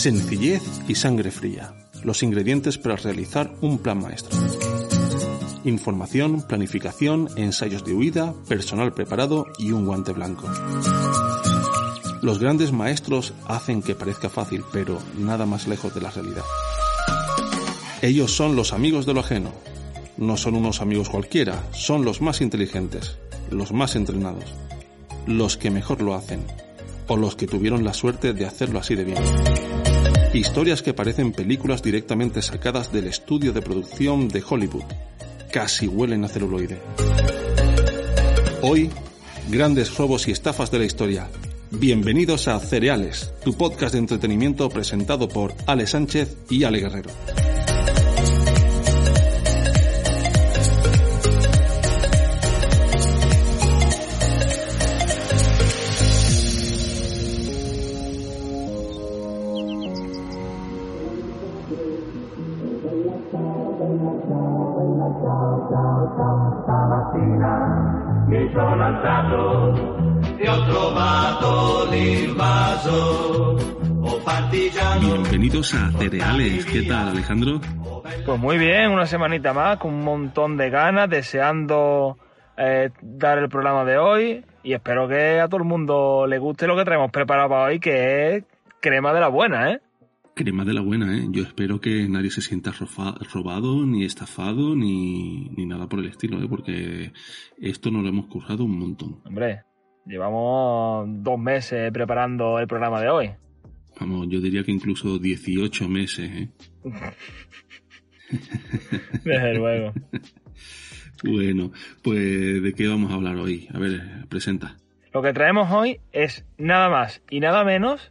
Sencillez y sangre fría. Los ingredientes para realizar un plan maestro. Información, planificación, ensayos de huida, personal preparado y un guante blanco. Los grandes maestros hacen que parezca fácil, pero nada más lejos de la realidad. Ellos son los amigos de lo ajeno. No son unos amigos cualquiera, son los más inteligentes, los más entrenados, los que mejor lo hacen, o los que tuvieron la suerte de hacerlo así de bien. Historias que parecen películas directamente sacadas del estudio de producción de Hollywood. Casi huelen a celuloide. Hoy, grandes robos y estafas de la historia. Bienvenidos a Cereales, tu podcast de entretenimiento presentado por Ale Sánchez y Ale Guerrero. Bienvenidos a Cereales. ¿Qué tal, Alejandro? Pues muy bien, una semanita más, con un montón de ganas, deseando eh, dar el programa de hoy y espero que a todo el mundo le guste lo que traemos preparado para hoy, que es crema de la buena, ¿eh? Crema de la buena, ¿eh? Yo espero que nadie se sienta robado, ni estafado, ni, ni nada por el estilo, ¿eh? Porque esto nos lo hemos currado un montón. Hombre, llevamos dos meses preparando el programa de hoy. Vamos, yo diría que incluso 18 meses, ¿eh? Desde luego. bueno, pues ¿de qué vamos a hablar hoy? A ver, presenta. Lo que traemos hoy es nada más y nada menos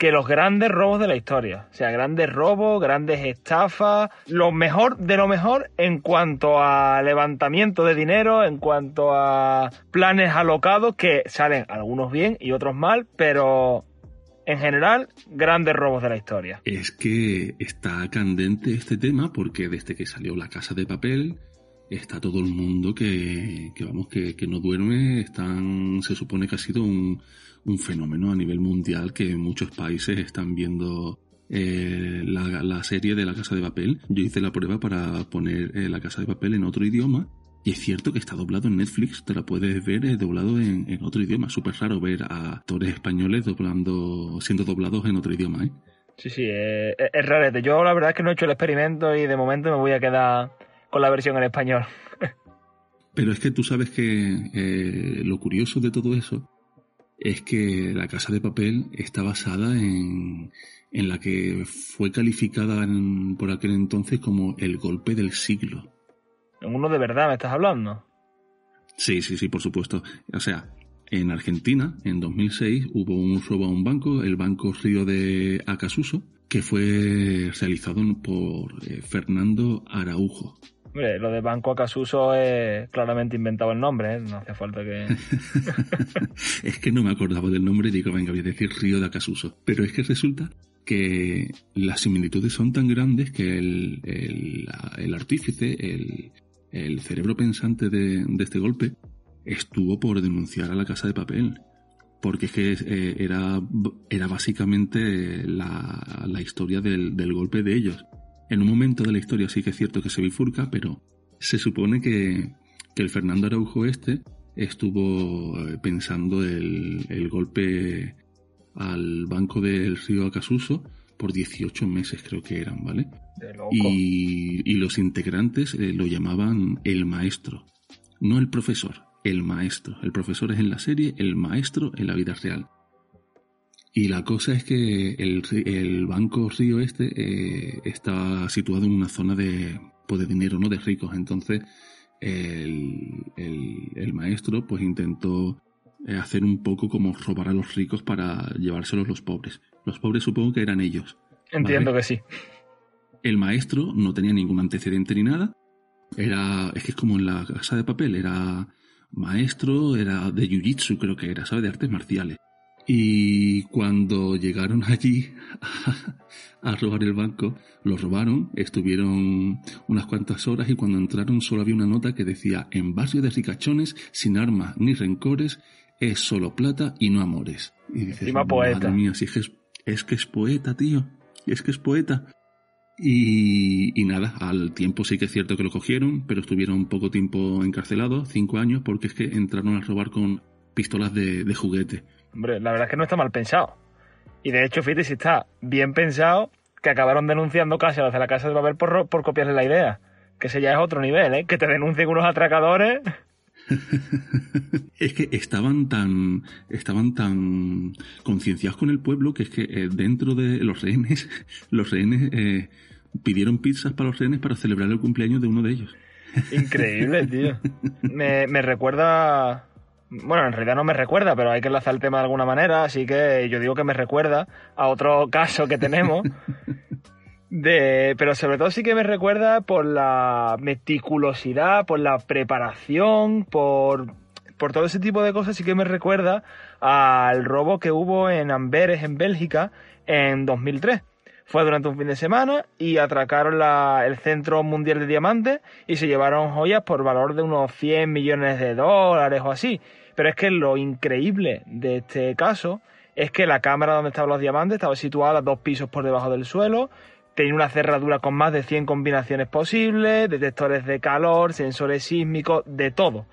que los grandes robos de la historia. O sea, grandes robos, grandes estafas, lo mejor de lo mejor en cuanto a levantamiento de dinero, en cuanto a planes alocados que salen algunos bien y otros mal, pero en general, grandes robos de la historia. Es que está candente este tema porque desde que salió La Casa de Papel está todo el mundo que, vamos, que, que no duerme, están, se supone que ha sido un un fenómeno a nivel mundial que muchos países están viendo eh, la, serie de La Casa de Papel. Yo hice la prueba para poner eh, La Casa de Papel en otro idioma. Y es cierto que está doblado en Netflix, te la puedes ver eh, doblado en, otro idioma. Súper raro ver a actores españoles doblando, siendo doblados en otro idioma, ¿eh? Sí, sí, es, es raro. Yo la verdad es que no he hecho el experimento y de momento me voy a quedar con la versión en español. Pero es que tú sabes que lo curioso de todo eso es que La Casa de Papel está basada en, en la que fue calificada por aquel entonces como el golpe del siglo. ¿En uno de verdad me estás hablando? Sí, sí, sí, por supuesto. O sea, en Argentina, en 2006, hubo un robo a un banco, el Banco Río de Acasuso, que fue realizado por eh, Fernando Araujo lo de Banco Acasuso es claramente inventado el nombre, ¿eh? no hace falta que... es que no me acordaba del nombre y digo, venga, voy a decir Río de Acasuso. Pero es que resulta que las similitudes son tan grandes que el, el, artífice, el, el, cerebro pensante de, este golpe, estuvo por denunciar a la casa de papel. Porque es que eh, era, era básicamente la, la historia del, del golpe de ellos en un momento de la historia sí que es cierto que se bifurca, pero se supone que, el Fernando Araujo este estuvo eh, pensando el, golpe al banco del río Acasuso por 18 meses creo que eran, ¿vale? Y, los integrantes eh, lo llamaban el maestro, no el profesor, el maestro. El profesor es en la serie, el maestro en la vida real. Y la cosa es que el, banco Río este eh, está situado en una zona de, pues de dinero, ¿no? De ricos. Entonces, el, el, maestro pues intentó eh, hacer un poco como robar a los ricos para llevárselos los pobres. Los pobres supongo que eran ellos. Entiendo que sí. El maestro no tenía ningún antecedente ni nada. Era, es que es como en la casa de papel, era maestro, era de jiu-jitsu creo que era, ¿sabes? De artes marciales. Y cuando llegaron allí a, robar el banco, lo robaron, estuvieron unas cuantas horas y cuando entraron solo había una nota que decía, en barrio de ricachones, sin armas ni rencores, es solo plata y no amores. Y dices, poeta. mía, si es, que es, que es poeta, tío. es que es poeta. Y, y, nada, al tiempo sí que es cierto que lo cogieron, pero estuvieron poco tiempo encarcelados, cinco años, porque es que entraron a robar con pistolas de, de juguete. Hombre, la verdad es que no está mal pensado. Y de hecho, fíjate, si está bien pensado, que acabaron denunciando casi a los de la Casa de Babel por, por copiarle la idea. Que ese ya es otro nivel, ¿eh? Que te denuncien unos atracadores. es que estaban tan estaban tan concienciados con el pueblo que es que eh, dentro de los rehenes los rehenes eh, pidieron pizzas para los rehenes para celebrar el cumpleaños de uno de ellos increíble tío me, me recuerda bueno, en realidad no me recuerda, pero hay que enlazar el tema de alguna manera, así que yo digo que me recuerda a otro caso que tenemos. De, pero sobre todo sí que me recuerda por la meticulosidad, por la preparación, por, por todo ese tipo de cosas, sí que me recuerda al robo que hubo en Amberes, en Bélgica, en 2003. Fue durante un fin de semana y atracaron el Centro Mundial de Diamantes y se llevaron joyas por valor de unos 100 millones de dólares o así. Pero es que lo increíble de este caso es que la cámara donde estaban los diamantes estaba situada dos pisos por debajo del suelo, tenía una cerradura con más de 100 combinaciones posibles, detectores de calor, sensores sísmicos, de todo.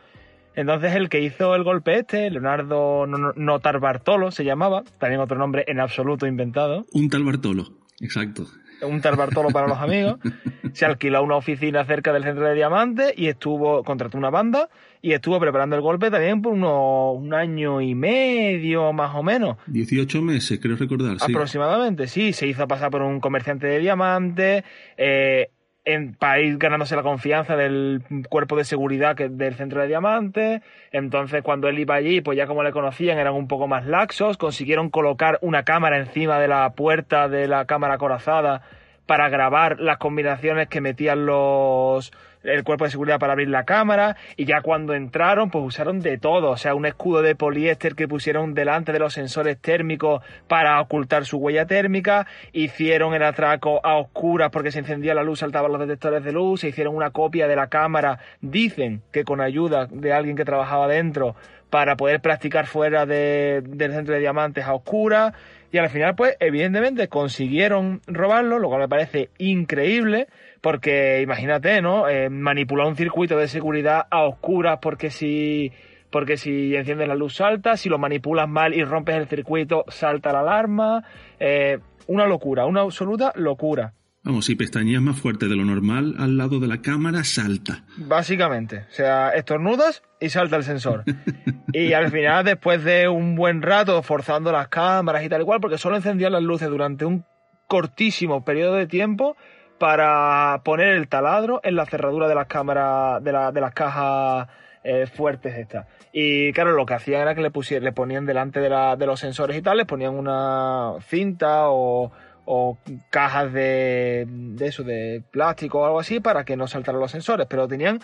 Entonces el que hizo el golpe este, Leonardo Notar Bartolo se llamaba, también otro nombre en absoluto inventado. Un tal Bartolo, exacto un tal Bartolo para los amigos, se alquiló una oficina cerca del centro de diamantes y estuvo, contrató una banda y estuvo preparando el golpe también por unos un año y medio más o menos. 18 meses, creo recordar. Aproximadamente, sí. Se hizo pasar por un comerciante de diamantes. Eh, en, para ir ganándose la confianza del cuerpo de seguridad que, del centro de diamantes. Entonces, cuando él iba allí, pues ya como le conocían, eran un poco más laxos. Consiguieron colocar una cámara encima de la puerta de la cámara corazada para grabar las combinaciones que metían los el cuerpo de seguridad para abrir la cámara y ya cuando entraron pues usaron de todo, o sea, un escudo de poliéster que pusieron delante de los sensores térmicos para ocultar su huella térmica, hicieron el atraco a oscuras porque se encendía la luz, saltaban los detectores de luz, se hicieron una copia de la cámara, dicen que con ayuda de alguien que trabajaba dentro para poder practicar fuera de, del centro de diamantes a oscuras y al final, pues, evidentemente consiguieron robarlo, lo cual me parece increíble, porque imagínate, ¿no? Eh, manipular un circuito de seguridad a oscuras porque si porque si enciendes la luz salta, si lo manipulas mal y rompes el circuito salta la alarma, eh, una locura, una absoluta locura. Vamos, si pestañeas más fuerte de lo normal al lado de la cámara, salta. Básicamente. O sea, estornudas y salta el sensor. y al final, después de un buen rato forzando las cámaras y tal y cual, porque solo encendían las luces durante un cortísimo periodo de tiempo para poner el taladro en la cerradura de las cámaras, de, de las cajas eh, fuertes estas. Y claro, lo que hacían era que le, pusieran, le ponían delante de, la, de los sensores y tal, les ponían una cinta o o cajas de, de eso, de plástico o algo así para que no saltaran los sensores, pero tenían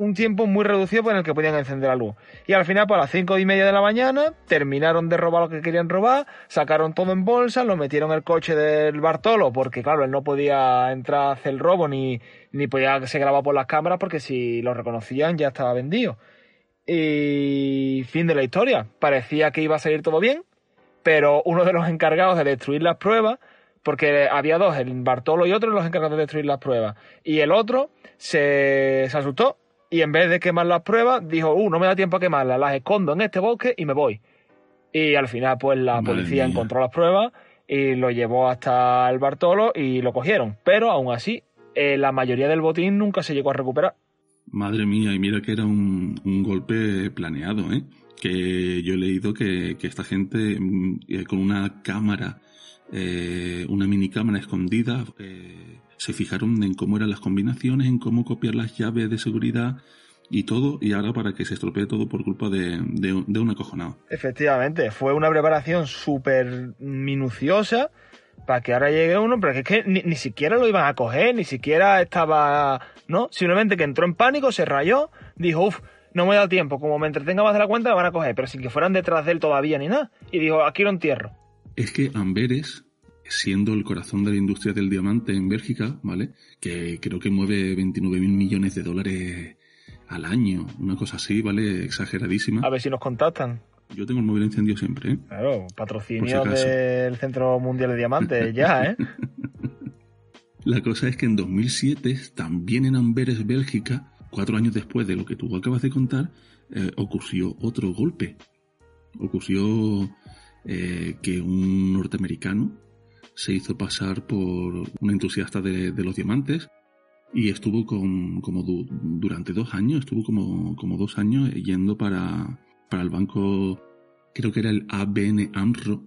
un tiempo muy reducido en el que podían encender la luz. Y al final, pues a las cinco y media de la mañana, terminaron de robar lo que querían robar, sacaron todo en bolsa, lo metieron en el coche del Bartolo, porque claro, él no podía entrar a hacer el robo ni, ni podía se grababa por las cámaras, porque si lo reconocían ya estaba vendido. Y fin de la historia. Parecía que iba a salir todo bien, pero uno de los encargados de destruir las pruebas porque había dos, el Bartolo y otro, los encargados de destruir las pruebas. Y el otro se, asustó y en vez de quemar las pruebas, dijo, uh, no me da tiempo a quemarlas, las escondo en este bosque y me voy. Y al final, pues la policía encontró las pruebas y lo llevó hasta el Bartolo y lo cogieron. Pero aún así, eh, la mayoría del botín nunca se llegó a recuperar. Madre mía, y mira que era un, golpe planeado, ¿eh? Que yo he leído que, que esta gente mm, eh, con una cámara eh, una mini cámara escondida. Eh, se fijaron en cómo eran las combinaciones, en cómo copiar las llaves de seguridad y todo, y ahora para que se estropee todo por culpa de, de, un acojonado. Efectivamente, fue una preparación súper minuciosa para que ahora llegue uno, pero es que ni, ni, siquiera lo iban a coger, ni siquiera estaba, ¿no? Simplemente que entró en pánico, se rayó, dijo, uff, no me da tiempo, como me entretenga más de la cuenta, me van a coger, pero sin que fueran detrás de él todavía ni nada. Y dijo, aquí lo entierro es que Amberes, siendo el corazón de la industria del diamante en Bélgica, ¿vale? Que creo que mueve 29 mil millones de dólares al año, una cosa así, ¿vale? Exageradísima. A ver si nos contactan. Yo tengo el móvil encendido siempre, ¿eh? Claro, patrocinio del Centro Mundial de Diamantes, ya, ¿eh? La cosa es que en 2007, también en Amberes, Bélgica, cuatro años después de lo que tú acabas de contar, eh, ocurrió otro golpe. Ocurrió eh, que un norteamericano se hizo pasar por un entusiasta de, los diamantes y estuvo con, como durante dos años, estuvo como, como dos años yendo para, para el banco, creo que era el ABN AMRO,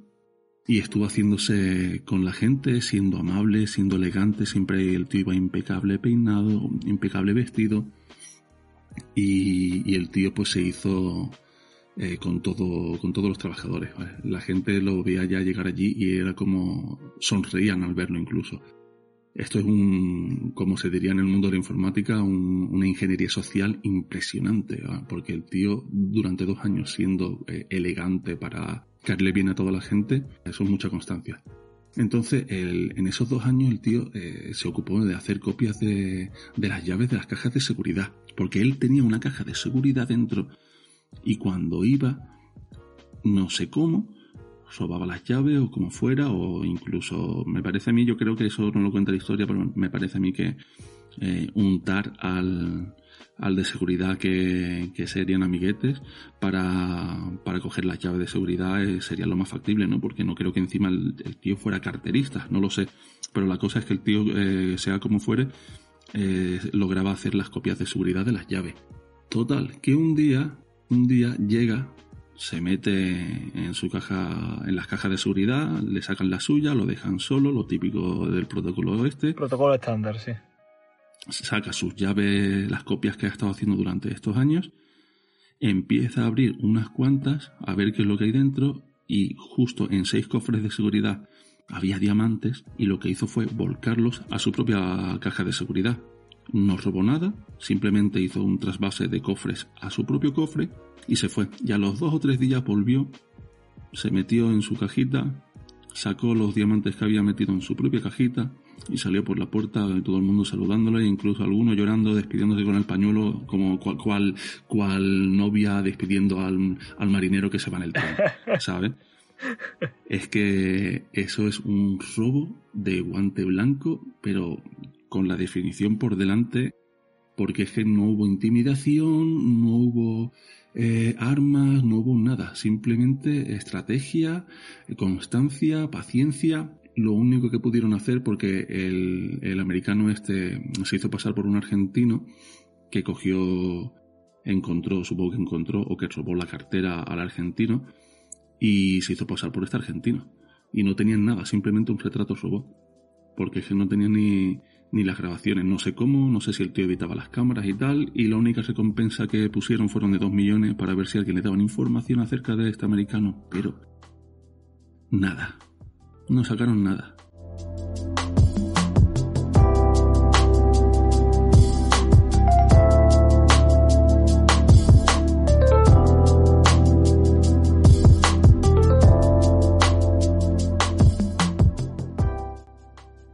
y estuvo haciéndose con la gente, siendo amable, siendo elegante, siempre el tío iba impecable peinado, impecable vestido, y, el tío pues se hizo eh, con todo con todos los trabajadores la gente lo veía ya llegar allí y era como sonreían al verlo incluso. Esto es un como se diría en el mundo de la informática una ingeniería social impresionante porque el tío durante dos años siendo eh, elegante para caerle bien a toda la gente eso es mucha constancia. Entonces, en esos dos años el tío eh, se ocupó de hacer copias de, las llaves de las cajas de seguridad, porque él tenía una caja de seguridad dentro y cuando iba, no sé cómo, robaba las llaves o como fuera, o incluso, me parece a mí, yo creo que eso no lo cuenta la historia, pero me parece a mí que eh, untar al, al de seguridad que, serían amiguetes para, para coger las llaves de seguridad eh, sería lo más factible, ¿no? Porque no creo que encima el, tío fuera carterista, no lo sé. Pero la cosa es que el tío, eh, sea como fuere, lograba hacer las copias de seguridad de las llaves. Total, que un día, un día llega, se mete en su caja, en las cajas de seguridad, le sacan la suya, lo dejan solo, lo típico del protocolo este. Protocolo estándar, sí saca sus llaves, las copias que ha estado haciendo durante estos años, empieza a abrir unas cuantas, a ver qué es lo que hay dentro, y justo en seis cofres de seguridad había diamantes, y lo que hizo fue volcarlos a su propia caja de seguridad. No robó nada, simplemente hizo un trasvase de cofres a su propio cofre y se fue. Y a los dos o tres días volvió, se metió en su cajita, sacó los diamantes que había metido en su propia cajita, y salió por la puerta todo el mundo saludándole, incluso algunos llorando, despidiéndose con el pañuelo, como cual, cual, novia despidiendo al, al, marinero que se va en el tren, ¿sabes? Es que eso es un robo de guante blanco, pero con la definición por delante, porque es que no hubo intimidación, no hubo eh, armas, no hubo nada, simplemente estrategia, constancia, paciencia lo único que pudieron hacer, porque el, americano este se hizo pasar por un argentino que cogió, encontró, supongo que encontró, o que robó la cartera al argentino y se hizo pasar por este argentino. Y no tenían nada, simplemente un retrato robot. Porque no tenían ni, ni las grabaciones, no sé cómo, no sé si el tío evitaba las cámaras y tal, y la única recompensa que pusieron fueron de dos millones para ver si alguien le daban información acerca de este americano, pero nada, no sacaron nada.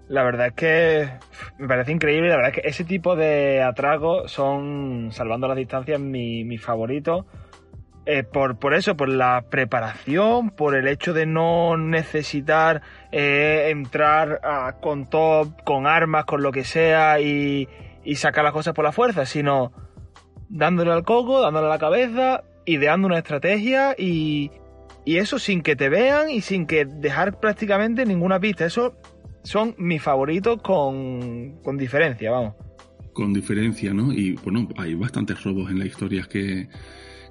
La verdad es que me parece increíble, la verdad es que ese tipo de atragos son, salvando las distancias, mi, mi favorito eh, por, por, eso, por la preparación, por el hecho de no necesitar eh, entrar con top, con armas, con lo que sea y, sacar las cosas por la fuerza, sino dándole al coco, dándole a la cabeza, ideando una estrategia y, y eso sin que te vean y sin que dejar prácticamente ninguna pista. Eso son mis favoritos con, con diferencia, vamos. Con diferencia, ¿no? Y bueno, hay bastantes robos en las historias que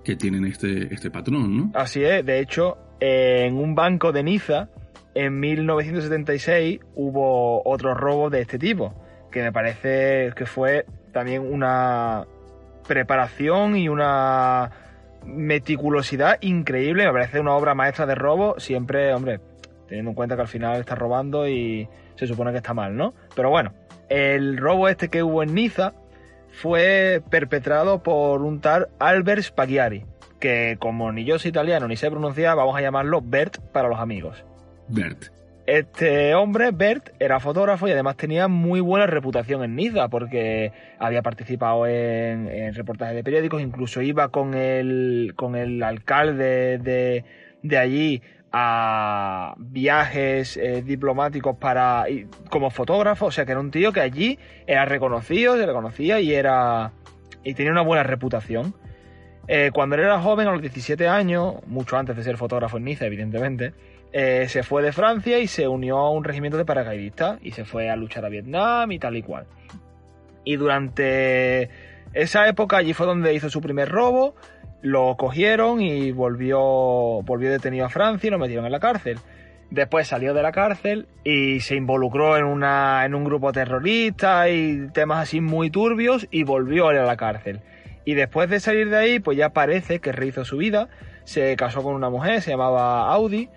que tienen este, este patrón, ¿no? Así es, de hecho, en un banco de Niza, en 1976, hubo otro robo de este tipo, que me parece que fue también una preparación y una meticulosidad increíble, me parece una obra maestra de robo, siempre, hombre, teniendo en cuenta que al final está robando y se supone que está mal, ¿no? Pero bueno, el robo este que hubo en Niza fue perpetrado por un tal Albert Spaghiari, que como ni yo soy italiano ni sé pronunciar, vamos a llamarlo Bert para los amigos. Bert. Este hombre, Bert, era fotógrafo y además tenía muy buena reputación en Niza porque había participado en, reportajes de periódicos, incluso iba con el, con el alcalde de, de allí a viajes eh, diplomáticos para como fotógrafo, o sea que era un tío que allí era reconocido, se le conocía y era y tenía una buena reputación. Eh, cuando él era joven, a los 17 años, mucho antes de ser fotógrafo en Niza, evidentemente, eh, se fue de Francia y se unió a un regimiento de paracaidistas y se fue a luchar a Vietnam y tal y cual. Y durante esa época allí fue donde hizo su primer robo, lo cogieron y volvió, volvió detenido a Francia y lo metieron en la cárcel. Después salió de la cárcel y se involucró en, una, en un grupo terrorista y temas así muy turbios y volvió a ir a la cárcel. Y después de salir de ahí, pues ya parece que rehizo su vida. Se casó con una mujer, se llamaba Audi,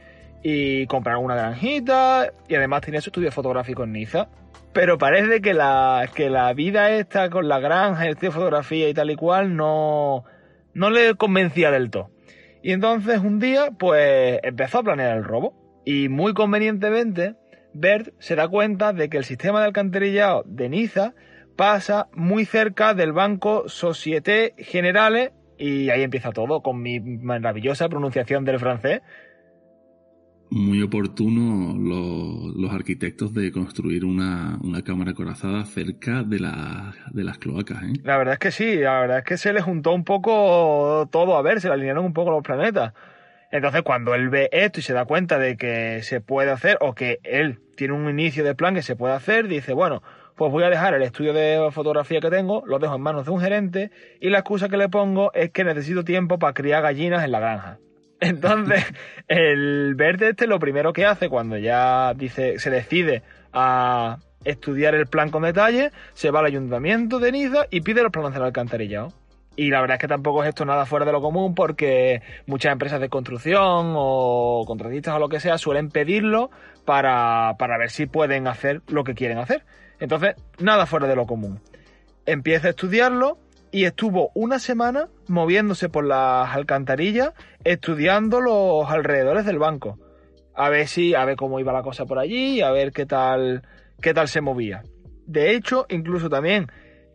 y compraron una granjita y además tenía su estudio fotográfico en Niza. Pero parece que la, que la vida esta con la granja, el estudio de fotografía y tal y cual no, no le convencía del todo. Y entonces un día, pues empezó a planear el robo. Y muy convenientemente, Bert se da cuenta de que el sistema de alcantarillado de Niza pasa muy cerca del banco Société Generale y ahí empieza todo con mi maravillosa pronunciación del francés. Muy oportuno los, arquitectos de construir una, cámara corazada cerca de, de las cloacas. ¿eh? La verdad es que sí, la verdad es que se le juntó un poco todo a ver, se le alinearon un poco los planetas. Entonces cuando él ve esto y se da cuenta de que se puede hacer o que él tiene un inicio de plan que se puede hacer, dice, bueno, pues voy a dejar el estudio de fotografía que tengo, lo dejo en manos de un gerente y la excusa que le pongo es que necesito tiempo para criar gallinas en la granja. Entonces, el verde este lo primero que hace cuando ya dice, se decide a estudiar el plan con detalle, se va al ayuntamiento de Niza y pide los planos del alcantarillado. Y la verdad es que tampoco es esto nada fuera de lo común porque muchas empresas de construcción o contratistas o lo que sea suelen pedirlo para, para ver si pueden hacer lo que quieren hacer. Entonces, nada fuera de lo común. Empieza a estudiarlo y estuvo una semana moviéndose por las alcantarillas estudiando los alrededores del banco. A ver si, a ver cómo iba la cosa por allí, a ver qué tal, qué tal se movía. De hecho, incluso también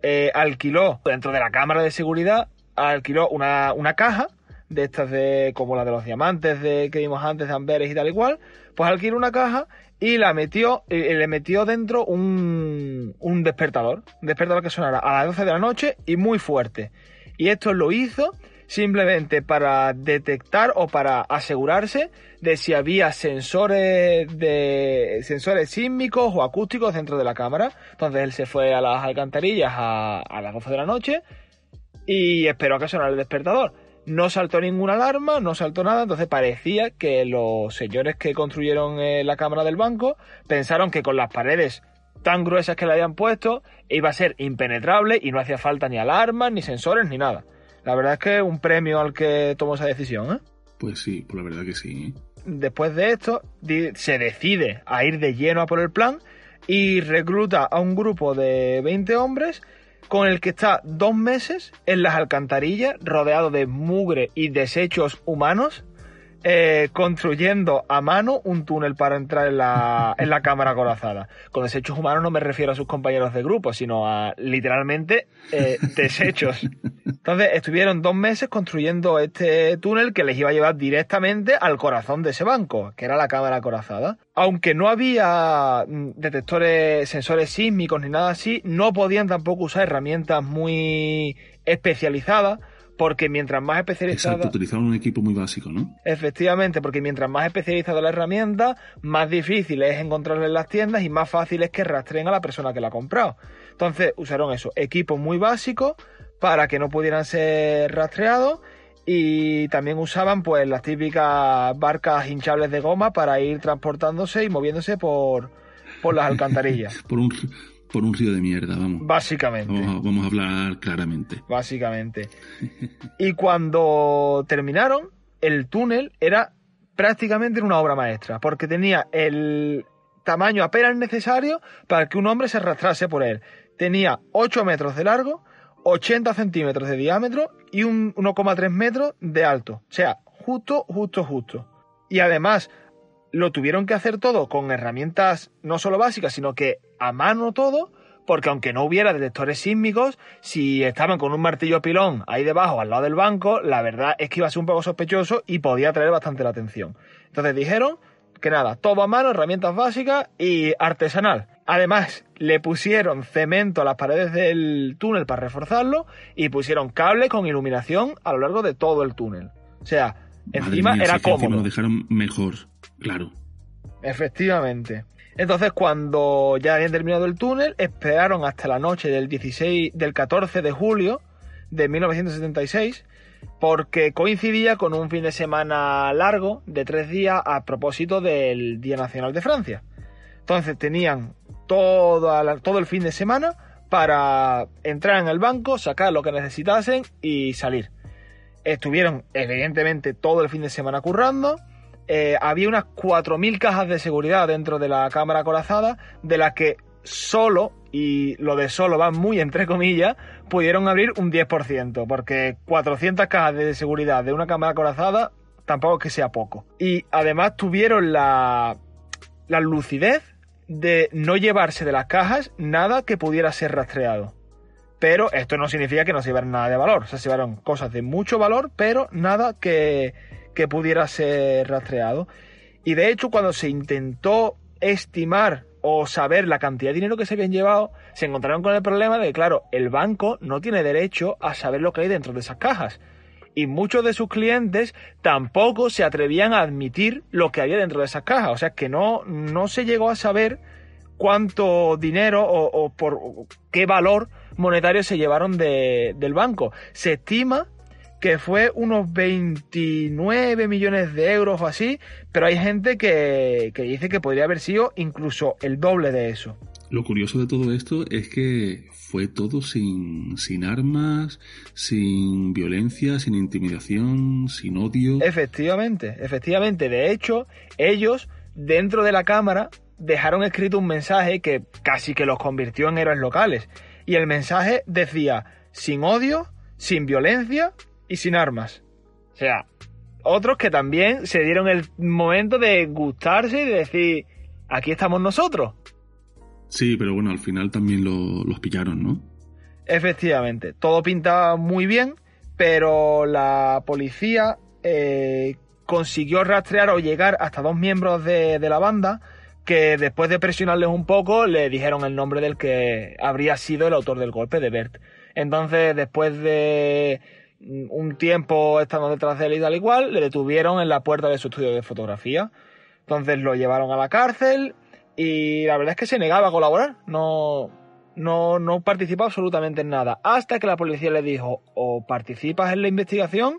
eh, alquiló dentro de la cámara de seguridad, alquiló una, caja de estas de como la de los diamantes de que vimos antes de Amberes y tal igual, pues alquiló una caja y la metió, eh, le metió dentro un, un despertador, un despertador que sonara a las 12 de la noche y muy fuerte. Y esto lo hizo simplemente para detectar o para asegurarse de si había sensores de sensores sísmicos o acústicos dentro de la cámara. Entonces él se fue a las alcantarillas a, las 12 de la noche y esperó a que sonara el despertador. No saltó ninguna alarma, no saltó nada, entonces parecía que los señores que construyeron eh, la cámara del banco pensaron que con las paredes tan gruesas que le habían puesto iba a ser impenetrable y no hacía falta ni alarmas, ni sensores, ni nada. La verdad es que un premio al que tomó esa decisión, ¿eh? Pues sí, por la verdad que sí. Después de esto, se decide a ir de lleno a por el plan y recluta a un grupo de 20 hombres con el que está dos meses en las alcantarillas rodeado de mugre y desechos humanos eh, construyendo a mano un túnel para entrar en la, en la cámara corazada. Con desechos humanos no me refiero a sus compañeros de grupo, sino a literalmente eh, desechos. Entonces estuvieron dos meses construyendo este túnel que les iba a llevar directamente al corazón de ese banco, que era la cámara corazada. Aunque no había mm, detectores, sensores sísmicos ni nada así, no podían tampoco usar herramientas muy especializadas porque mientras más especializado... Exacto, utilizaban un equipo muy básico, ¿no? Efectivamente, porque mientras más especializada la herramienta, más difícil es encontrarla en las tiendas y más fácil es que rastreen a la persona que la ha comprado. Entonces usaron eso, equipos muy básicos para que no pudieran ser rastreados y también usaban pues las típicas barcas hinchables de goma para ir transportándose y moviéndose por, por las alcantarillas. por un por un río de mierda, vamos. Básicamente. Vamos, a hablar claramente. Básicamente. y cuando terminaron, el túnel era prácticamente una obra maestra, porque tenía el tamaño apenas necesario para que un hombre se arrastrase por él. Tenía 8 metros de largo, 80 centímetros de diámetro y un 1,3 metros de alto. O sea, justo, justo, justo. Y además, lo tuvieron que hacer todo con herramientas no solo básicas, sino que a mano todo, porque aunque no hubiera detectores sísmicos, si estaban con un martillo pilón ahí debajo, al lado del banco, la verdad es que iba a ser un poco sospechoso y podía atraer bastante la atención. Entonces dijeron que nada, todo a mano, herramientas básicas y artesanal. Además, le pusieron cemento a las paredes del túnel para reforzarlo y pusieron cable con iluminación a lo largo de todo el túnel. O sea, encima era cómodo. lo dejaron mejor, claro. Efectivamente. Entonces, cuando ya habían terminado el túnel, esperaron hasta la noche del 16, del 14 de julio de 1976 porque coincidía con un fin de semana largo de tres días a propósito del Día Nacional de Francia. Entonces tenían todo, todo el fin de semana para entrar en el banco, sacar lo que necesitasen y salir. Estuvieron evidentemente todo el fin de semana currando. Eh, había unas 4.000 cajas de seguridad dentro de la cámara acorazada, de las que solo, y lo de solo va muy entre comillas, pudieron abrir un 10%, porque 400 cajas de seguridad de una cámara acorazada tampoco es que sea poco. Y además tuvieron la, la lucidez de no llevarse de las cajas nada que pudiera ser rastreado. Pero esto no significa que no se llevaran nada de valor. O sea, se llevaron cosas de mucho valor, pero nada que, que pudiera ser rastreado. Y de hecho, cuando se intentó estimar o saber la cantidad de dinero que se habían llevado, se encontraron con el problema de que, claro, el banco no tiene derecho a saber lo que hay dentro de esas cajas. Y muchos de sus clientes tampoco se atrevían a admitir lo que había dentro de esas cajas. O sea que no, no se llegó a saber cuánto dinero o, por qué valor monetario se llevaron del banco. Se estima que fue unos 29 millones de euros o así, pero hay gente que, dice que podría haber sido incluso el doble de eso. Lo curioso de todo esto es que fue todo sin, sin armas, sin violencia, sin intimidación, sin odio. Efectivamente, efectivamente. De hecho, ellos, dentro de la cámara, dejaron escrito un mensaje que casi que los convirtió en héroes locales. Y el mensaje decía, sin odio, sin violencia y sin armas. O sea, otros que también se dieron el momento de gustarse y de decir, aquí estamos nosotros. Sí, pero bueno, al final también los pillaron, ¿no? Efectivamente, todo pintaba muy bien, pero la policía eh, consiguió rastrear o llegar hasta dos miembros de, de la banda que después de presionarles un poco le dijeron el nombre del que habría sido el autor del golpe, de Bert. Entonces, después de un tiempo estando detrás de él y tal igual, le detuvieron en la puerta de su estudio de fotografía. Entonces lo llevaron a la cárcel y la verdad es que se negaba a colaborar, no, no, no participó absolutamente en nada, hasta que la policía le dijo o participas en la investigación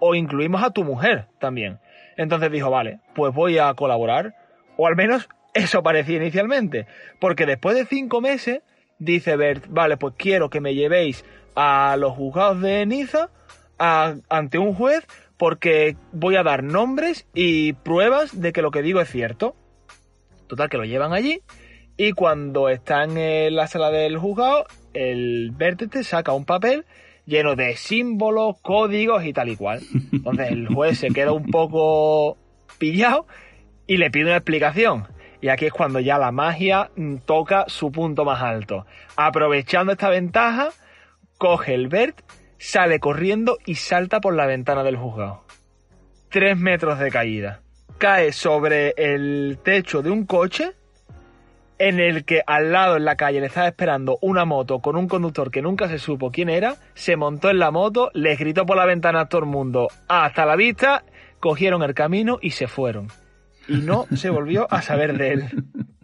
o incluimos a tu mujer también. Entonces dijo, vale, pues voy a colaborar, o al menos eso parecía inicialmente, porque después de cinco meses dice Bert, vale, pues quiero que me llevéis a los juzgados de Niza ante un juez porque voy a dar nombres y pruebas de que lo que digo es cierto. Total, que lo llevan allí y cuando están en la sala del juzgado, el vértice saca un papel lleno de símbolos, códigos y tal y cual. Entonces el juez se queda un poco pillado y le pide una explicación. Y aquí es cuando ya la magia toca su punto más alto. Aprovechando esta ventaja, coge el Bert, sale corriendo y salta por la ventana del juzgado. Tres metros de caída. Cae sobre el techo de un coche en el que al lado en la calle le estaba esperando una moto con un conductor que nunca se supo quién era, se montó en la moto, le gritó por la ventana a todo el mundo, hasta la vista, cogieron el camino y se fueron. Y no se volvió a saber de él.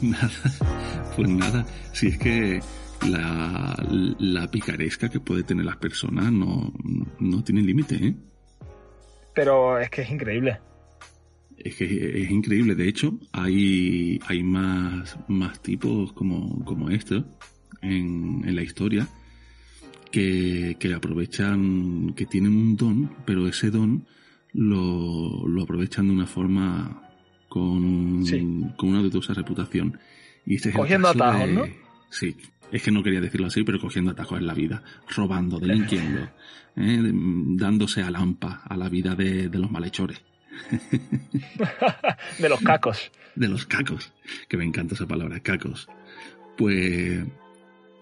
Pues nada, pues nada. Si es que la, la picaresca que puede tener las personas no, no tiene límite, ¿eh? Pero es que es increíble. Es que es increíble. De hecho, hay, hay más, más tipos como, como este en, en la historia que, que aprovechan, que tienen un don, pero ese don lo, lo aprovechan de una forma con, con una dudosa reputación. Y este cogiendo atajos, ¿no? Sí, es que no quería decirlo así, pero cogiendo atajos en la vida, robando, delinquiendo, ¿eh? dándose a lampa a la vida de, de los malhechores. de los cacos. De los cacos, que me encanta esa palabra, cacos. Pues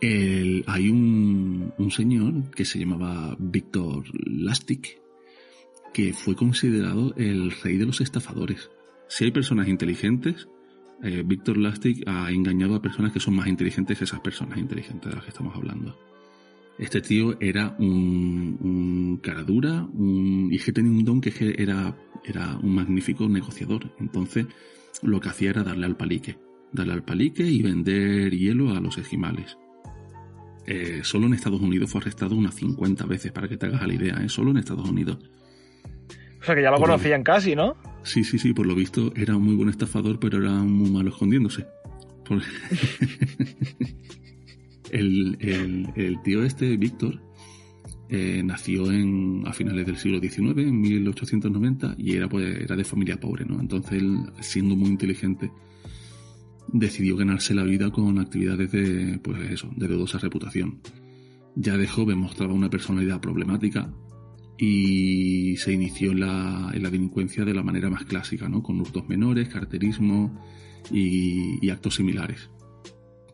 el, hay un, un, señor que se llamaba Víctor Lastic, que fue considerado el rey de los estafadores. Si hay personas inteligentes, eh, Víctor Lastic ha engañado a personas que son más inteligentes que esas personas inteligentes de las que estamos hablando. Este tío era un, un cara dura, un, y que tenía un don que era, era un magnífico negociador. Entonces, lo que hacía era darle al palique. Darle al palique y vender hielo a los esquimales. Eh, solo en Estados Unidos fue arrestado unas 50 veces, para que te hagas la idea, ¿eh? solo en Estados Unidos. O sea que ya lo conocían casi, ¿no? Sí, sí, sí, por lo visto era un muy buen estafador, pero era muy malo escondiéndose. el, el, tío este, Víctor, eh, nació en, a finales del siglo XIX, en 1890, y era, pues, era de familia pobre, ¿no? Entonces él, siendo muy inteligente, decidió ganarse la vida con actividades de, pues eso, de dudosa reputación. Ya de joven mostraba una personalidad problemática y se inició en la, en la delincuencia de la manera más clásica, ¿no? Con hurtos menores, carterismo y actos similares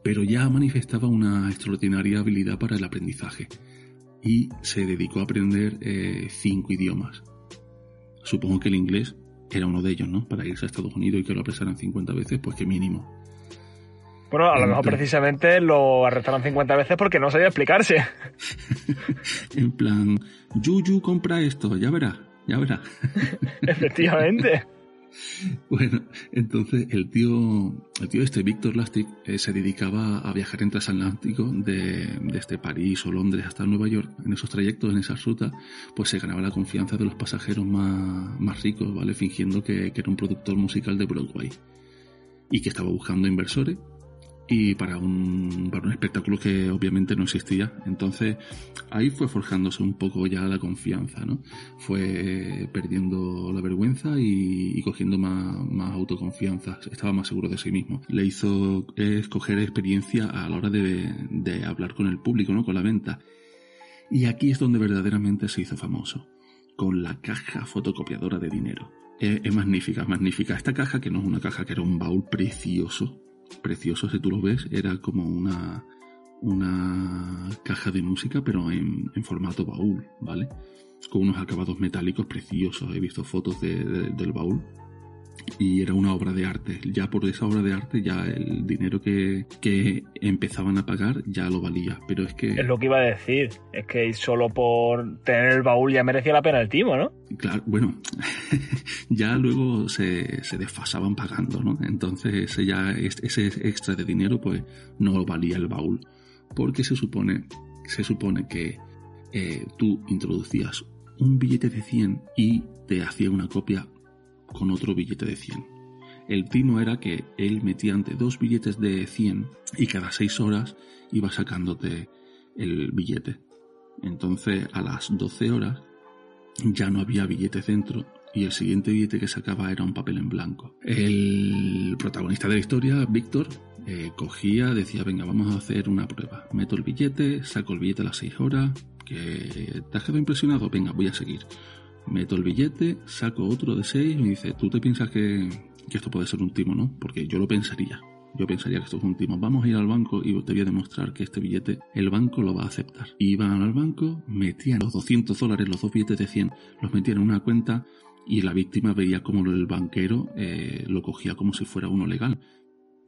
pero ya manifestaba una extraordinaria habilidad para el aprendizaje y se dedicó a aprender eh, cinco idiomas. Supongo que el inglés era uno de ellos, ¿no? Para irse a Estados Unidos y que lo apresaran 50 veces, pues que mínimo. Bueno, a lo mejor precisamente lo arrestaron 50 veces porque no sabía explicarse. en plan, Yuyu compra esto, ya verá, ya verá. Efectivamente. Bueno, entonces el tío, el tío este, Víctor Lastic, eh, se dedicaba a viajar en transatlántico de, este París o Londres hasta Nueva York. En esos trayectos, en esas rutas, pues se ganaba la confianza de los pasajeros más, más ricos, ¿vale? Fingiendo que, que era un productor musical de Broadway y que estaba buscando inversores y para un, para un espectáculo que obviamente no existía. Entonces ahí fue forjándose un poco ya la confianza, ¿no? Fue perdiendo la vergüenza y, cogiendo más, más, autoconfianza, estaba más seguro de sí mismo. Le hizo escoger experiencia a la hora de, de hablar con el público, ¿no? Con la venta. Y aquí es donde verdaderamente se hizo famoso, con la caja fotocopiadora de dinero. Es, es magnífica, magnífica. Esta caja, que no es una caja, que era un baúl precioso, precioso si tú lo ves, era como una, una caja de música pero en, formato baúl, ¿vale? Con unos acabados metálicos preciosos, he visto fotos del baúl y era una obra de arte. Ya por esa obra de arte ya el dinero que, que, empezaban a pagar ya lo valía. Pero es que... Es lo que iba a decir. Es que solo por tener el baúl ya merecía la pena el timo, ¿no? Claro, bueno, ya luego se, se, desfasaban pagando, ¿no? Entonces ese, ya, ese extra de dinero pues no valía el baúl. Porque se supone, se supone que eh, tú introducías un billete de 100 y te hacía una copia con otro billete de 100. El timo era que él metía ante dos billetes de 100 y cada seis horas iba sacándote el billete. Entonces a las 12 horas ya no había billete centro y el siguiente billete que sacaba era un papel en blanco. El protagonista de la historia, Víctor, eh, cogía, decía, venga, vamos a hacer una prueba. Meto el billete, saco el billete a las 6 horas, que te has quedado impresionado, venga, voy a seguir meto el billete, saco otro de 6 y me dice, ¿tú te piensas que, esto puede ser un timo, no? Porque yo lo pensaría. Yo pensaría que esto es un timo. Vamos a ir al banco y te voy a demostrar que este billete el banco lo va a aceptar. Iban al banco, metían los 200 dólares, los dos billetes de 100, los metían en una cuenta y la víctima veía como el banquero eh, lo cogía como si fuera uno legal.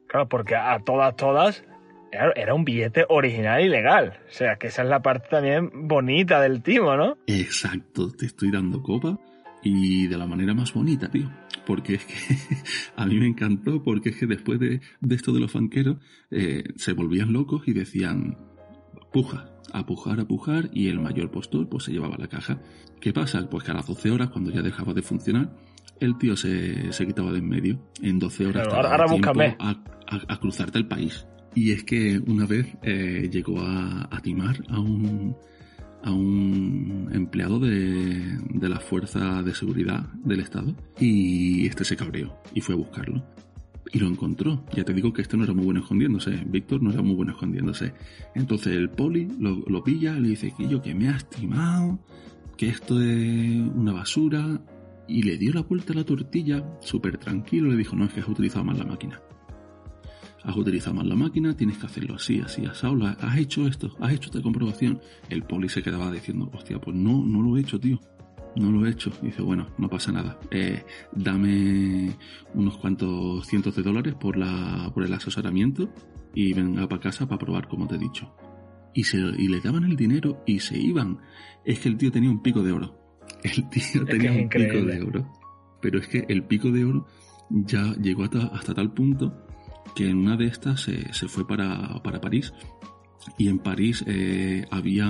Claro, porque a todas, todas era un billete original y legal. O sea, que esa es la parte también bonita del timo, ¿no? Exacto, te estoy dando copa y de la manera más bonita, tío. Porque es que a mí me encantó, porque es que después de, esto de los fanqueros eh, se volvían locos y decían, puja, a pujar, a pujar, y el mayor postor pues se llevaba la caja. ¿Qué pasa? Pues que a las 12 horas, cuando ya dejaba de funcionar, el tío se, se quitaba de en medio. En 12 horas Claro, ahora- ahora búscame. a, a- a cruzarte el país. Y es que una vez eh, llegó a, a timar a un, a un empleado de, de la Fuerza de Seguridad del Estado y este se cabreó y fue a buscarlo. Y lo encontró. Ya te digo que este no era muy bueno escondiéndose. Víctor no era muy bueno escondiéndose. Entonces el poli lo, lo pilla, le dice que yo que me has timado, que esto es una basura. Y le dio la vuelta a la tortilla, súper tranquilo, le dijo, no, es que has utilizado mal la máquina. Has utilizado mal la máquina, tienes que hacerlo así, así, así. Has hecho esto, has hecho esta comprobación. El poli se quedaba diciendo, hostia, pues no, no lo he hecho, tío. No lo he hecho. Y dice, bueno, no pasa nada. Eh, dame unos cuantos cientos de dólares por, la, por el asesoramiento y venga para casa para probar como te he dicho. Y, se, y le daban el dinero y se iban. Es que el tío tenía un pico de oro. El tío tenía un pico de oro. Pero es que el pico de oro ya llegó hasta, hasta tal punto que en una de estas se, se fue para, para París y en París eh, había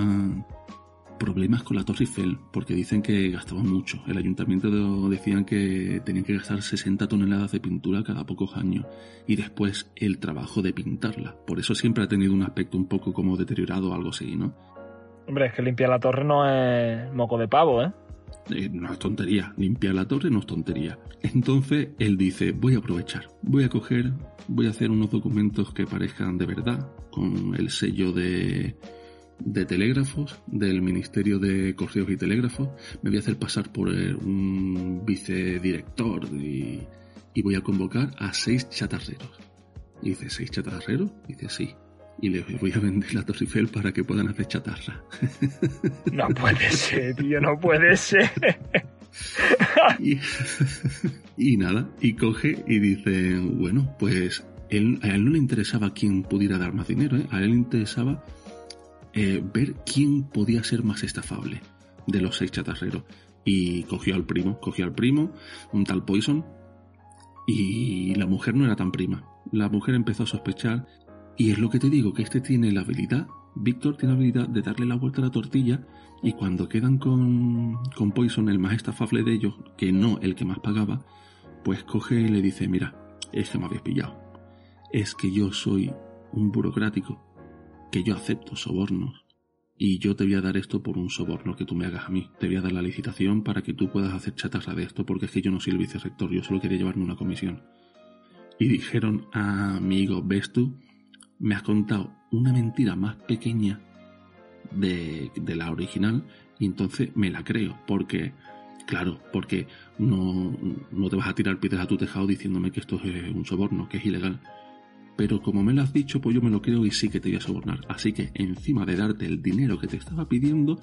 problemas con la Torre Eiffel porque dicen que gastaban mucho. El ayuntamiento de- decían que tenían que gastar 60 toneladas de pintura cada pocos años y después el trabajo de pintarla. Por eso siempre ha tenido un aspecto un poco como deteriorado o algo así, ¿no? Hombre, es que limpiar la torre no es moco de pavo, ¿eh? Eh, no es tontería, limpiar la torre no es tontería. Entonces él dice, voy a aprovechar, voy a coger, voy a hacer unos documentos que parezcan de verdad, con el sello de, de telégrafos, del Ministerio de Correos y Telégrafos, me voy a hacer pasar por eh, un vicedirector y, voy a convocar a seis chatarreros. Dice, ¿seis chatarreros? Dice, sí. Y les voy a vender la Torre Eiffel para que puedan hacer chatarra. No puede ser, tío, no puede ser. Y, y nada, y coge y dice, bueno, pues él, a él no le interesaba quién pudiera dar más dinero, ¿eh? a él le interesaba eh, ver quién podía ser más estafable de los seis chatarreros. Y cogió al primo, cogió al primo, un tal Poison, y la mujer no era tan prima. La mujer empezó a sospechar, y es lo que te digo, que este tiene la habilidad, Víctor tiene la habilidad de darle la vuelta a la tortilla y cuando quedan con, con Poison, el más estafable de ellos, que no el que más pagaba, pues coge y le dice, mira, es que me habéis pillado. Es que yo soy un burocrático, que yo acepto sobornos. Y yo te voy a dar esto por un soborno que tú me hagas a mí. Te voy a dar la licitación para que tú puedas hacer chatarra de esto, porque es que yo no soy el vicerrector, yo solo quería llevarme una comisión. Y dijeron, amigo, ¿ves tú? Me has contado una mentira más pequeña de, la original y entonces me la creo porque claro porque no, no te vas a tirar piedras a tu tejado diciéndome que esto es un soborno que es ilegal pero como me lo has dicho pues yo me lo creo y sí que te voy a sobornar así que encima de darte el dinero que te estaba pidiendo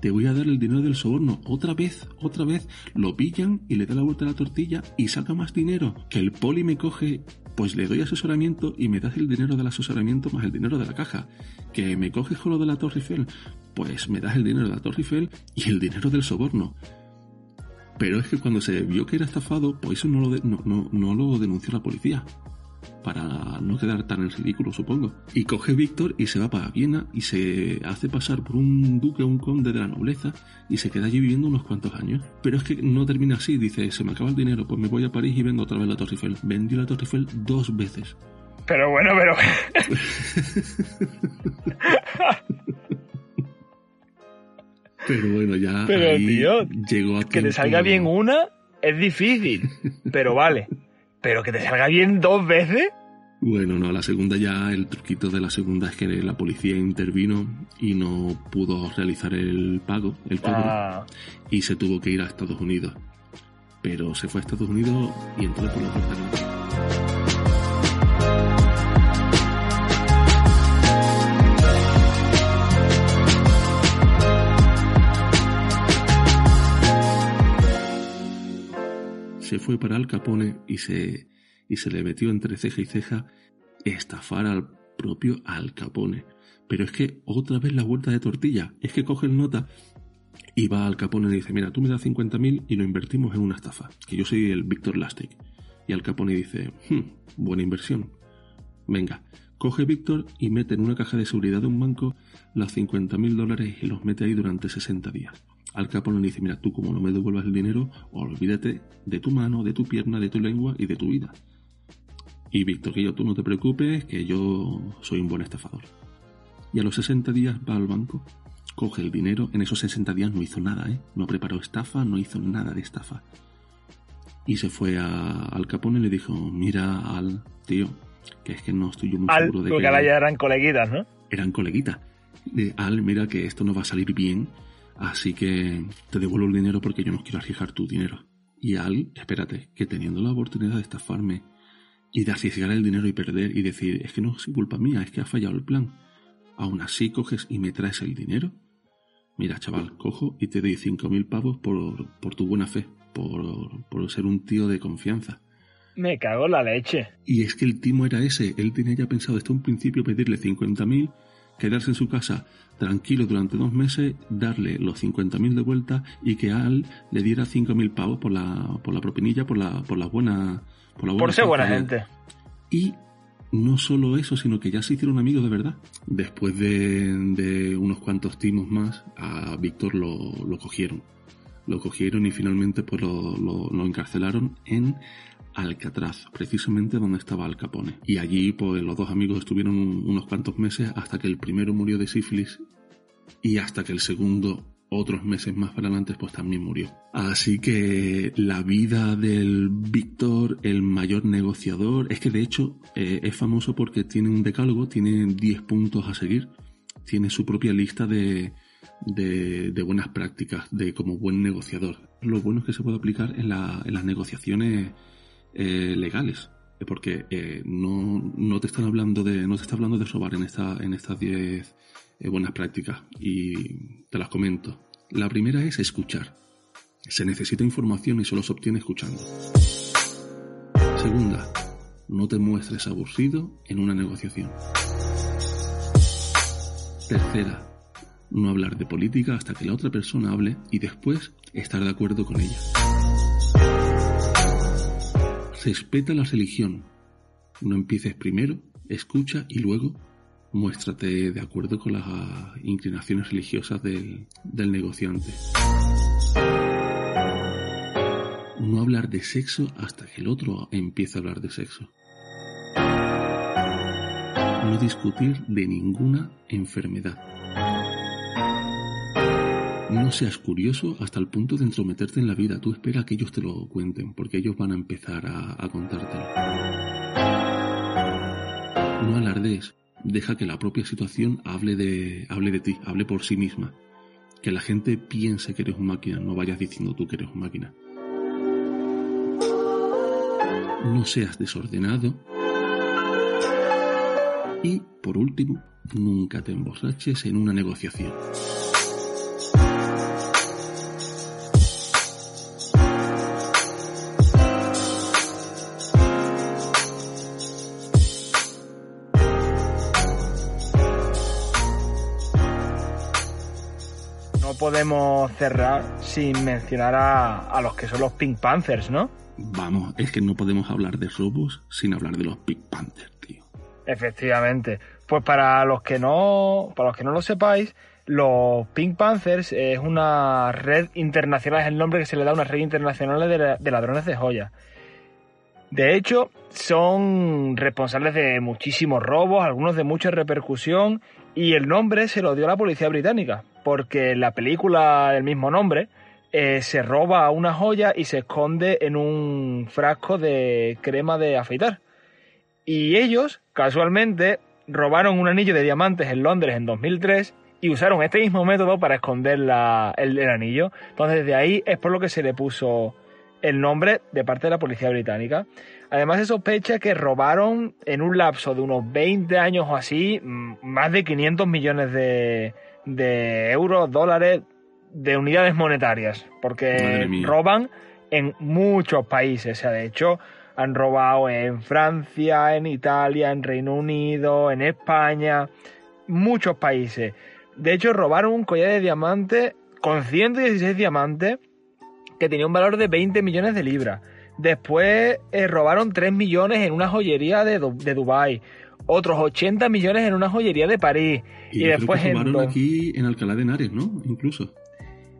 te voy a dar el dinero del soborno otra vez, otra vez, lo pillan y le da la vuelta a la tortilla y saca más dinero. Que el poli me coge, pues le doy asesoramiento y me das el dinero del asesoramiento más el dinero de la caja. Que me coges con lo de la Torre Eiffel, pues me das el dinero de la Torre Eiffel y el dinero del soborno. Pero es que cuando se vio que era estafado, pues eso no lo, no lo denunció la policía. Para no quedar tan en ridículo, supongo. Y coge Víctor y se va para Viena y se hace pasar por un duque o un conde de la nobleza y se queda allí viviendo unos cuantos años. Pero es que no termina así, dice, se me acaba el dinero, pues me voy a París y vendo otra vez la Torre Eiffel. Vendió la Torre Eiffel dos veces. Pero bueno, pero. Pero bueno, ya Pero, ahí tío, llegó a que te salga bien una es difícil, pero vale. Pero que te salga bien dos veces. Bueno, no, la segunda ya, el truquito de la segunda es que la policía intervino y no pudo realizar el pago, el cobro, Ah, y se tuvo que ir a Estados Unidos. Pero se fue a Estados Unidos y entró por la puerta Se fue para Al Capone y se, y se le metió entre ceja y ceja estafar al propio Al Capone. Pero es que otra vez la vuelta de tortilla. Es que coge el nota y va al Capone y le dice, mira, tú me das 50.000 y lo invertimos en una estafa, que yo soy el Víctor Lastic. Y al Capone dice, "Hmm, buena inversión. Venga, coge Víctor y mete en una caja de seguridad de un banco los 50.000 dólares y los mete ahí durante 60 días. Al Capone le dice, mira, tú como no me devuelvas el dinero, olvídate de tu mano, de tu pierna, de tu lengua y de tu vida. Y Víctor, que yo tú no te preocupes, que yo soy un buen estafador. Y a los 60 días va al banco, coge el dinero, en esos 60 días no hizo nada, ¿eh? No preparó estafa, no hizo nada de estafa. Y se fue a, al Capone y le dijo, mira al tío, que es que no estoy yo muy seguro de porque que... ahora ya eran coleguitas, ¿no? Eran coleguitas. De, al, mira que esto no va a salir bien, así que te devuelvo el dinero porque yo no quiero arriesgar tu dinero. Y Al, espérate, que teniendo la oportunidad de estafarme y de arriesgar el dinero y perder y decir, es que no es culpa mía, es que ha fallado el plan, aún así coges y me traes el dinero. Mira, chaval, cojo y te doy cinco mil pavos por, por tu buena fe, por, por ser un tío de confianza. Me cago en la leche. Y es que el timo era ese. Él tenía ya pensado desde un principio pedirle 50.000, quedarse en su casa tranquilo durante dos meses, darle los 50.000 de vuelta y que Al le diera 5.000 pavos por la, por la propinilla, por la, por la buena... Por, la buena Por ser buena gente. Y no solo eso, sino que ya se hicieron amigos de verdad. Después de, de unos cuantos timos más, a Víctor lo, lo cogieron. Lo cogieron y finalmente pues lo, lo- lo encarcelaron en Alcatraz, precisamente donde estaba Al Capone. Y allí pues los dos amigos estuvieron un- unos cuantos meses hasta que el primero murió de sífilis y hasta que el segundo otros meses más para adelante pues también murió. Así que la vida del Víctor, el mayor negociador, es que de hecho eh, es famoso porque tiene un decálogo, tiene 10 puntos a seguir, tiene su propia lista de, buenas prácticas, de como buen negociador. Lo bueno es que se puede aplicar en las negociaciones eh, legales. Porque eh, no, no te están hablando de. no te está hablando de robar en esta, en estas 10 eh, buenas prácticas. Y te las comento. La primera es escuchar. Se necesita información y solo se obtiene escuchando. Segunda, no te muestres aburrido en una negociación. Tercera, no hablar de política hasta que la otra persona hable y después estar de acuerdo con ella. Respeta la religión. No empieces primero, escucha y luego muéstrate de acuerdo con las inclinaciones religiosas del, del negociante. No hablar de sexo hasta que el otro empiece a hablar de sexo. No discutir de ninguna enfermedad. No seas curioso hasta el punto de entrometerte en la vida. Tú espera que ellos te lo cuenten, porque ellos van a empezar a, contártelo. No alardees. Deja que la propia situación hable de, hable de ti, hable por sí misma. Que la gente piense que eres un máquina, no vayas diciendo tú que eres un máquina. No seas desordenado. Y, por último, nunca te emborraches en una negociación. No podemos cerrar sin mencionar a, a los que son los Pink Panthers, ¿no? Vamos, es que no podemos hablar de robos sin hablar de los Big Panthers, tío. Efectivamente. Pues para los que no, para los que no lo sepáis, los Pink Panthers es una red internacional, es el nombre que se le da a una red internacional de, de ladrones de joyas. De hecho, son responsables de muchísimos robos, algunos de mucha repercusión, y el nombre se lo dio la policía británica, porque la película del mismo nombre eh, se roba una joya y se esconde en un frasco de crema de afeitar. Y ellos, casualmente, robaron un anillo de diamantes en Londres en 2003 y usaron este mismo método para esconder el, el anillo. Entonces, de ahí es por lo que se le puso el nombre de parte de la policía británica. Además, se sospecha que robaron en un lapso de unos 20 años o así mm, más de 500 millones de, de euros, dólares, de unidades monetarias. Porque roban en muchos países. O sea, de hecho, han robado en Francia, en Italia, en Reino Unido, en España, muchos países. De hecho, robaron un collar de diamantes con 116 diamantes que tenía un valor de 20 millones de libras. Después eh, robaron 3 millones en una joyería de, Du- de Dubái. Otros 80 millones en una joyería de París. Y, Y, después que en aquí en Alcalá de Henares, ¿no? Incluso.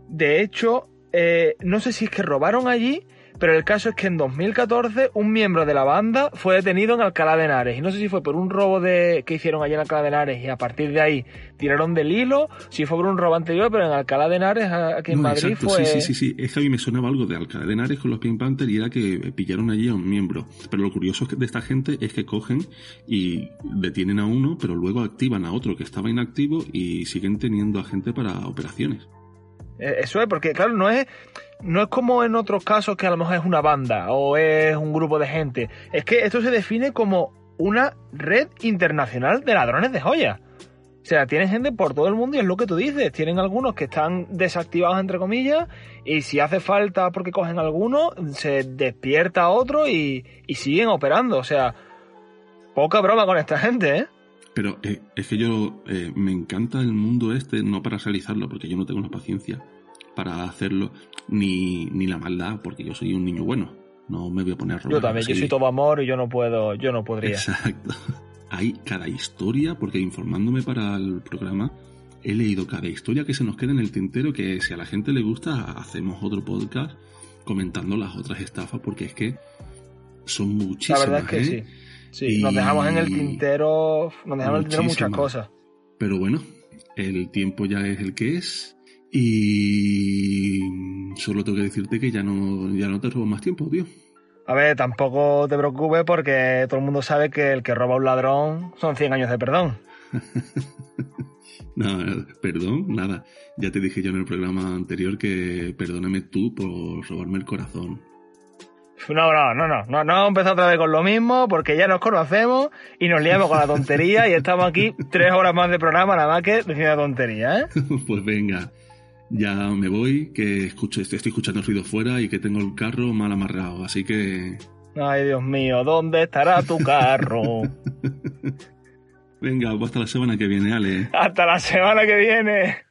De hecho, eh, no sé si es que robaron allí, pero el caso es que en 2014 un miembro de la banda fue detenido en Alcalá de Henares. Y no sé si fue por un robo de, que hicieron allí en Alcalá de Henares y a partir de ahí tiraron del hilo, si fue por un robo anterior, pero en Alcalá de Henares, aquí en Madrid, fue... Sí, sí, sí, sí. Es que a mí me sonaba algo de Alcalá de Henares con los Pink Panther y era que pillaron allí a un miembro. Pero lo curioso de esta gente es que cogen y detienen a uno, pero luego activan a otro que estaba inactivo y siguen teniendo a gente para operaciones. Eh, eso es, porque claro, no es, no es como en otros casos que a lo mejor es una banda o es un grupo de gente. Es que esto se define como una red internacional de ladrones de joyas. O sea, tienen gente por todo el mundo y es lo que tú dices. Tienen algunos que están desactivados, entre comillas, y si hace falta porque cogen alguno, se despierta otro y, siguen operando. O sea, poca broma con esta gente, ¿eh? Pero eh, es que yo eh, me encanta el mundo este, no para realizarlo, porque yo no tengo la paciencia para hacerlo, ni, ni la maldad, porque yo soy un niño bueno. No me voy a poner a Yo también, yo soy todo amor y yo no puedo, yo no podría. Exacto. Hay cada historia, porque informándome para el programa, he leído cada historia que se nos queda en el tintero, que si a la gente le gusta, hacemos otro podcast comentando las otras estafas, porque es que son muchísimas. La verdad es que ¿eh? sí. Sí, nos dejamos en el tintero, nos dejamos en el tintero muchas cosas. Pero bueno, el tiempo ya es el que es. Y solo tengo que decirte que ya no, ya no te robo más tiempo, tío. A ver, tampoco te preocupes porque todo el mundo sabe que el que roba a un ladrón son 100 años de perdón. no, perdón, nada. Ya te dije yo en el programa anterior que perdóname tú por robarme el corazón. No, no, no, no, no, no empezado otra vez con lo mismo porque ya nos conocemos y nos liamos con la tontería y estamos aquí tres horas más de programa nada más que diciendo tontería, ¿eh? pues venga, ya me voy, que escucho, estoy escuchando ruido fuera y que tengo el carro mal amarrado, así que... Ay, Dios mío, ¿dónde estará tu carro? venga, hasta la semana que viene, Ale. Hasta la semana que viene.